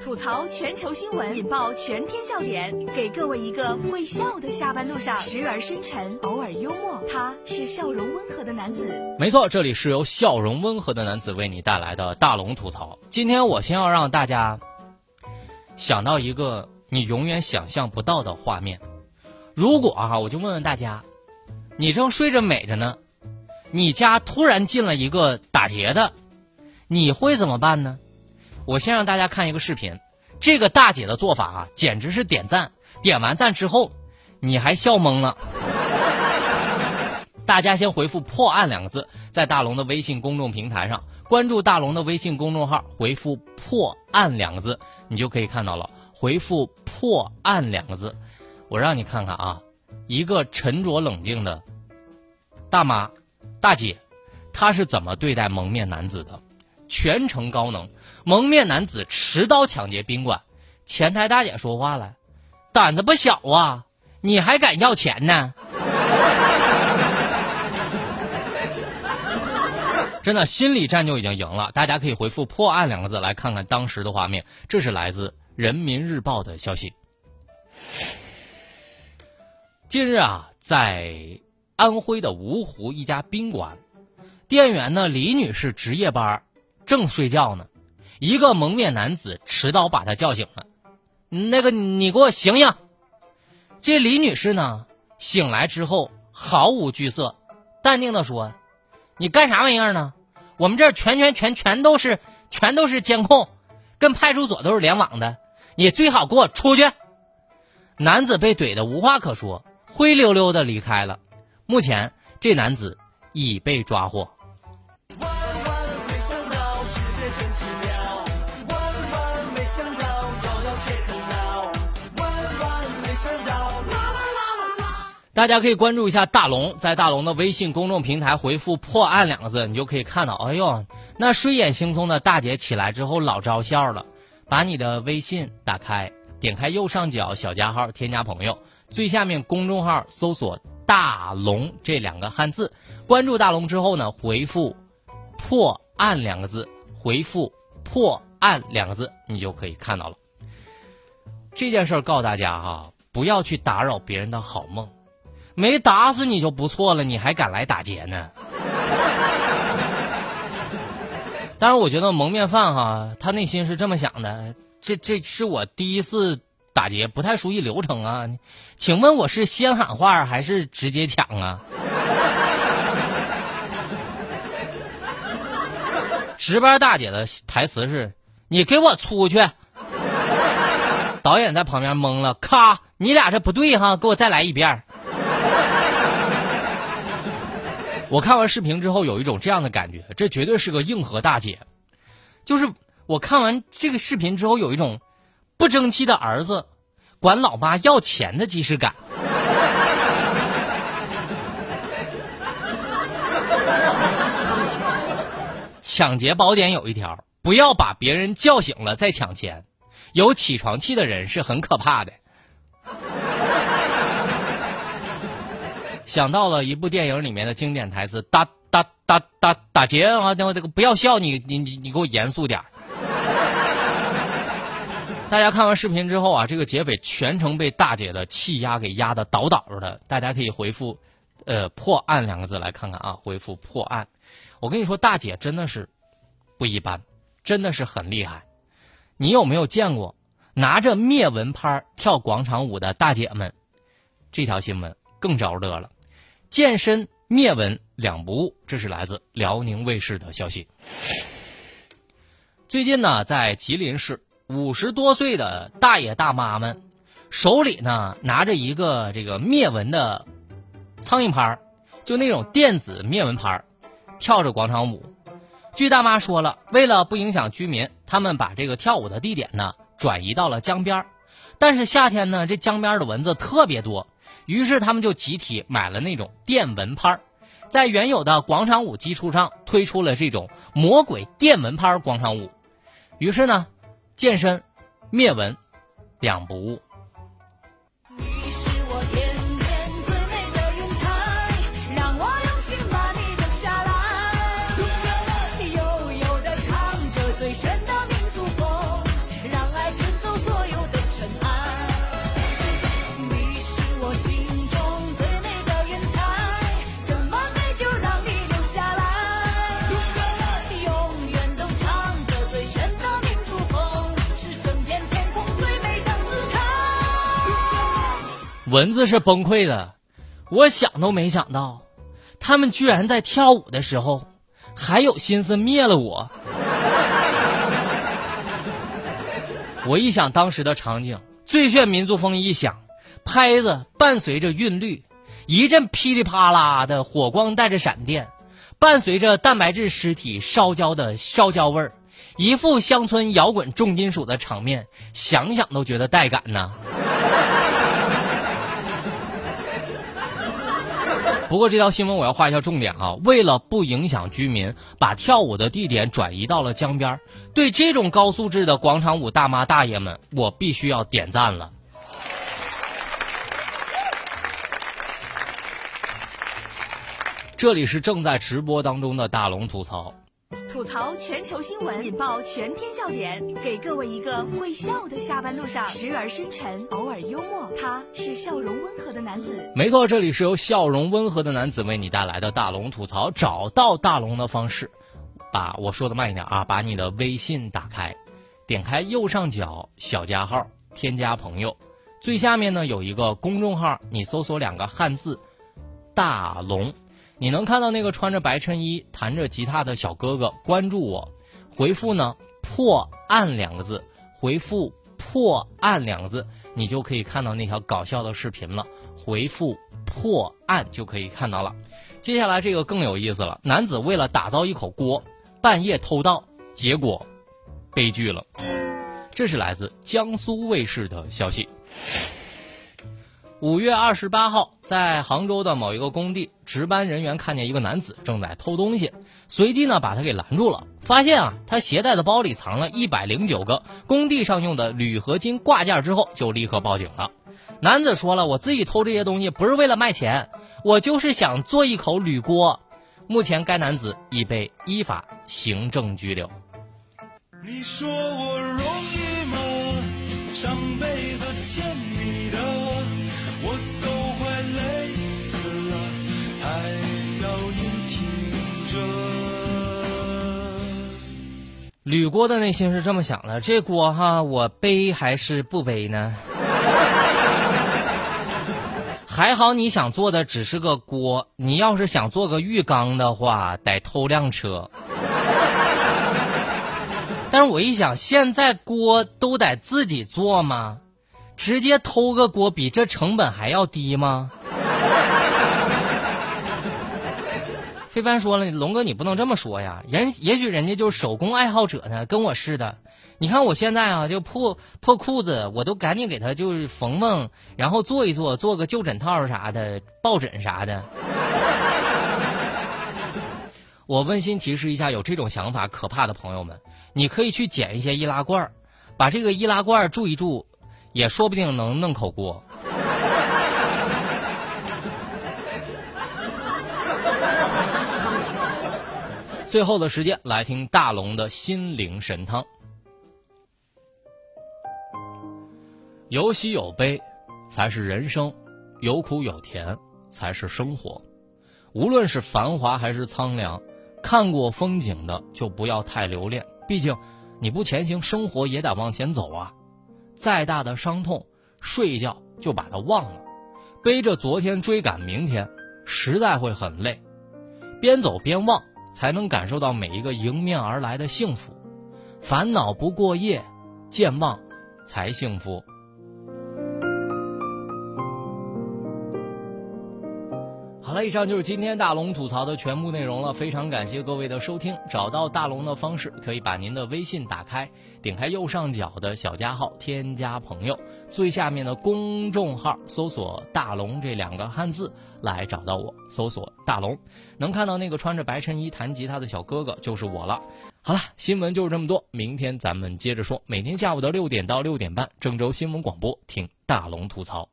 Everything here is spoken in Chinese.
吐槽全球新闻，引爆全天笑点，给各位一个会笑的下班路上，时而深沉，偶尔幽默。他是笑容温和的男子。没错，这里是由笑容温和的男子为你带来的大龙吐槽。今天我先要让大家想到一个你永远想象不到的画面。如果哈，我就问问大家，你正睡着美着呢，你家突然进了一个打劫的，你会怎么办呢？我先让大家看一个视频，这个大姐的做法啊，简直是点赞！点完赞之后，你还笑懵了。大家先回复“破案”两个字，在大龙的微信公众平台上关注大龙的微信公众号，回复“破案”两个字，你就可以看到了。回复“破案”两个字，我让你看看啊，一个沉着冷静的大妈、大姐，她是怎么对待蒙面男子的？全程高能，蒙面男子持刀抢劫宾馆，前台大姐说话了：“胆子不小啊，你还敢要钱呢？” 真的，心理战就已经赢了。大家可以回复“破案”两个字来看看当时的画面。这是来自《人民日报》的消息。近日啊，在安徽的芜湖一家宾馆，店员呢李女士值夜班。正睡觉呢，一个蒙面男子持刀把他叫醒了。那个，你给我醒醒！这李女士呢，醒来之后毫无惧色，淡定的说：“你干啥玩意儿呢？我们这儿全全全全都是全都是监控，跟派出所都是联网的。你最好给我出去！”男子被怼的无话可说，灰溜溜的离开了。目前，这男子已被抓获。大家可以关注一下大龙，在大龙的微信公众平台回复“破案”两个字，你就可以看到。哎呦，那睡眼惺忪的大姐起来之后老招笑了。把你的微信打开，点开右上角小加号，添加朋友，最下面公众号搜索“大龙”这两个汉字，关注大龙之后呢，回复“破案”两个字，回复“破案”两个字，你就可以看到了。这件事儿告诉大家哈，不要去打扰别人的好梦。没打死你就不错了，你还敢来打劫呢？但是我觉得蒙面犯哈，他内心是这么想的：这这是我第一次打劫，不太熟悉流程啊，请问我是先喊话还是直接抢啊？值班大姐的台词是：“你给我出去！”导演在旁边懵了，咔，你俩这不对哈，给我再来一遍。我看完视频之后，有一种这样的感觉，这绝对是个硬核大姐。就是我看完这个视频之后，有一种不争气的儿子管老妈要钱的即视感。抢劫宝典有一条：不要把别人叫醒了再抢钱。有起床气的人是很可怕的。想到了一部电影里面的经典台词：“打打打打打劫啊！这个不要笑，你你你你给我严肃点 大家看完视频之后啊，这个劫匪全程被大姐的气压给压得倒倒的。大家可以回复“呃破案”两个字来看看啊，回复“破案”。我跟你说，大姐真的是不一般，真的是很厉害。你有没有见过拿着灭蚊拍跳广场舞的大姐们？这条新闻更着乐了。健身灭蚊两不误，这是来自辽宁卫视的消息。最近呢，在吉林市，五十多岁的大爷大妈们手里呢拿着一个这个灭蚊的苍蝇拍就那种电子灭蚊拍跳着广场舞。据大妈说了，为了不影响居民，他们把这个跳舞的地点呢转移到了江边但是夏天呢，这江边的蚊子特别多。于是他们就集体买了那种电蚊拍儿在原有的广场舞基础上推出了这种魔鬼电蚊拍广场舞。于是呢，健身、灭蚊两不误。蚊子是崩溃的，我想都没想到，他们居然在跳舞的时候还有心思灭了我。我一想当时的场景，最炫民族风一响，拍子伴随着韵律，一阵噼里啪啦的火光带着闪电，伴随着蛋白质尸体烧焦的烧焦味儿，一副乡村摇滚重金属的场面，想想都觉得带感呐。不过这条新闻我要画一下重点啊！为了不影响居民，把跳舞的地点转移到了江边对这种高素质的广场舞大妈大爷们，我必须要点赞了。这里是正在直播当中的大龙吐槽。吐槽全球新闻，引爆全天笑点，给各位一个会笑的下班路上，时而深沉，偶尔幽默。他是笑容温和的男子。没错，这里是由笑容温和的男子为你带来的大龙吐槽。找到大龙的方式，把我说的慢一点啊，把你的微信打开，点开右上角小加号，添加朋友，最下面呢有一个公众号，你搜索两个汉字“大龙”。你能看到那个穿着白衬衣、弹着吉他的小哥哥关注我，回复呢“破案”两个字，回复“破案”两个字，你就可以看到那条搞笑的视频了。回复“破案”就可以看到了。接下来这个更有意思了，男子为了打造一口锅，半夜偷盗，结果悲剧了。这是来自江苏卫视的消息。五月二十八号，在杭州的某一个工地，值班人员看见一个男子正在偷东西，随即呢把他给拦住了。发现啊，他携带的包里藏了一百零九个工地上用的铝合金挂件，之后就立刻报警了。男子说了：“我自己偷这些东西不是为了卖钱，我就是想做一口铝锅。”目前该男子已被依法行政拘留。你说我容易吗？上辈子欠你铝锅的内心是这么想的：这锅哈，我背还是不背呢？还好你想做的只是个锅，你要是想做个浴缸的话，得偷辆车。但是我一想，现在锅都得自己做吗？直接偷个锅比这成本还要低吗？非凡说了：“龙哥，你不能这么说呀，人也许人家就是手工爱好者呢，跟我似的。你看我现在啊，就破破裤子，我都赶紧给他就是缝缝，然后做一做，做个旧枕套啥的，抱枕啥的。我温馨提示一下，有这种想法可怕的朋友们，你可以去捡一些易拉罐，把这个易拉罐注一注，也说不定能弄口锅。”最后的时间来听大龙的心灵神汤。有喜有悲，才是人生；有苦有甜，才是生活。无论是繁华还是苍凉，看过风景的就不要太留恋。毕竟，你不前行，生活也得往前走啊。再大的伤痛，睡一觉就把它忘了。背着昨天追赶明天，实在会很累。边走边忘。才能感受到每一个迎面而来的幸福，烦恼不过夜，健忘才幸福。以上就是今天大龙吐槽的全部内容了。非常感谢各位的收听。找到大龙的方式，可以把您的微信打开，点开右上角的小加号，添加朋友，最下面的公众号搜索“大龙”这两个汉字来找到我。搜索“大龙”，能看到那个穿着白衬衣弹吉他的小哥哥就是我了。好了，新闻就是这么多，明天咱们接着说。每天下午的六点到六点半，郑州新闻广播听大龙吐槽。